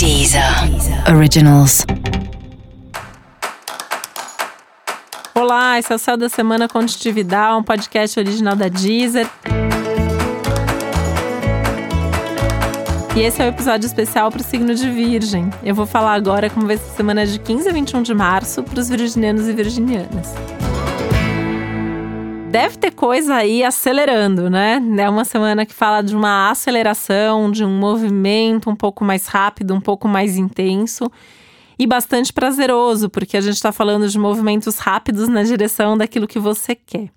Deezer Originals. Olá, esse é o Céu da Semana Contitividade, um podcast original da Deezer. E esse é o um episódio especial para o signo de Virgem. Eu vou falar agora como vai ser a semana de 15 a 21 de março para os virginianos e virginianas deve ter coisa aí acelerando, né? É uma semana que fala de uma aceleração, de um movimento um pouco mais rápido, um pouco mais intenso e bastante prazeroso, porque a gente está falando de movimentos rápidos na direção daquilo que você quer.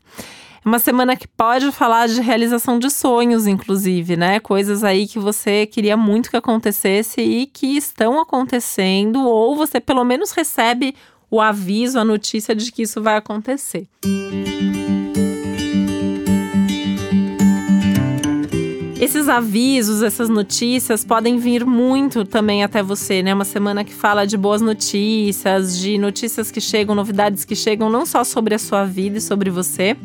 É uma semana que pode falar de realização de sonhos, inclusive, né? Coisas aí que você queria muito que acontecesse e que estão acontecendo, ou você pelo menos recebe o aviso, a notícia de que isso vai acontecer. Música Esses avisos, essas notícias podem vir muito também até você, né? Uma semana que fala de boas notícias, de notícias que chegam, novidades que chegam não só sobre a sua vida e sobre você,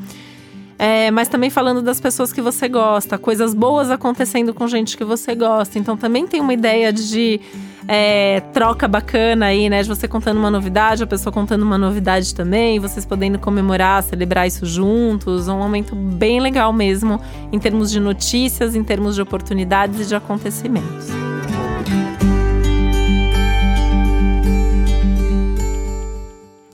é, mas também falando das pessoas que você gosta, coisas boas acontecendo com gente que você gosta. Então também tem uma ideia de é, troca bacana aí, né? De você contando uma novidade, a pessoa contando uma novidade também, vocês podendo comemorar, celebrar isso juntos. Um momento bem legal mesmo, em termos de notícias, em termos de oportunidades e de acontecimentos.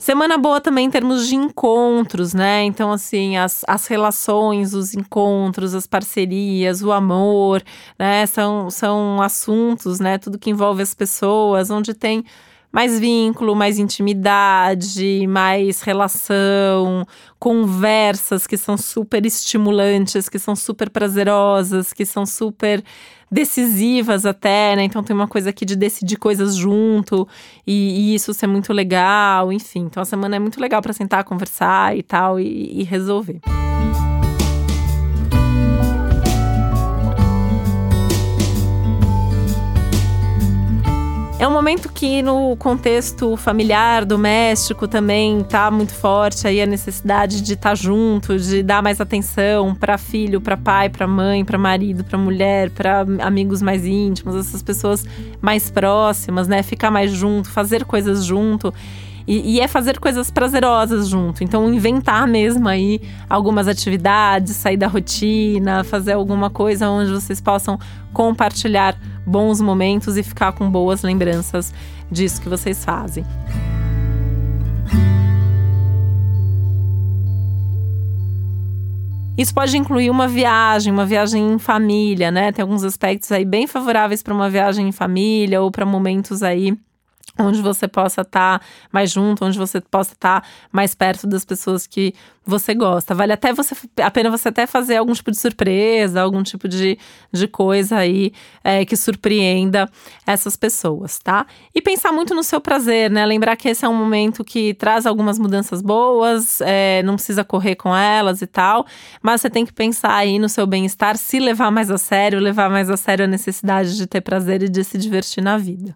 Semana boa também em termos de encontros, né? Então, assim, as, as relações, os encontros, as parcerias, o amor, né? São, são assuntos, né? Tudo que envolve as pessoas, onde tem mais vínculo, mais intimidade, mais relação, conversas que são super estimulantes, que são super prazerosas, que são super decisivas até, né? Então tem uma coisa aqui de decidir coisas junto e, e isso ser muito legal, enfim. Então a semana é muito legal para sentar, conversar e tal e, e resolver. É um momento que no contexto familiar, doméstico também tá muito forte aí a necessidade de estar tá junto, de dar mais atenção para filho, para pai, para mãe, para marido, para mulher, para amigos mais íntimos, essas pessoas mais próximas, né? Ficar mais junto, fazer coisas junto. E, e, é fazer coisas prazerosas junto. Então, inventar mesmo aí algumas atividades, sair da rotina, fazer alguma coisa onde vocês possam compartilhar bons momentos e ficar com boas lembranças disso que vocês fazem. Isso pode incluir uma viagem, uma viagem em família, né? Tem alguns aspectos aí bem favoráveis para uma viagem em família ou para momentos aí onde você possa estar tá mais junto, onde você possa estar tá mais perto das pessoas que você gosta. Vale até você a pena você até fazer algum tipo de surpresa, algum tipo de, de coisa aí é, que surpreenda essas pessoas, tá? E pensar muito no seu prazer, né? Lembrar que esse é um momento que traz algumas mudanças boas, é, não precisa correr com elas e tal, mas você tem que pensar aí no seu bem-estar, se levar mais a sério, levar mais a sério a necessidade de ter prazer e de se divertir na vida.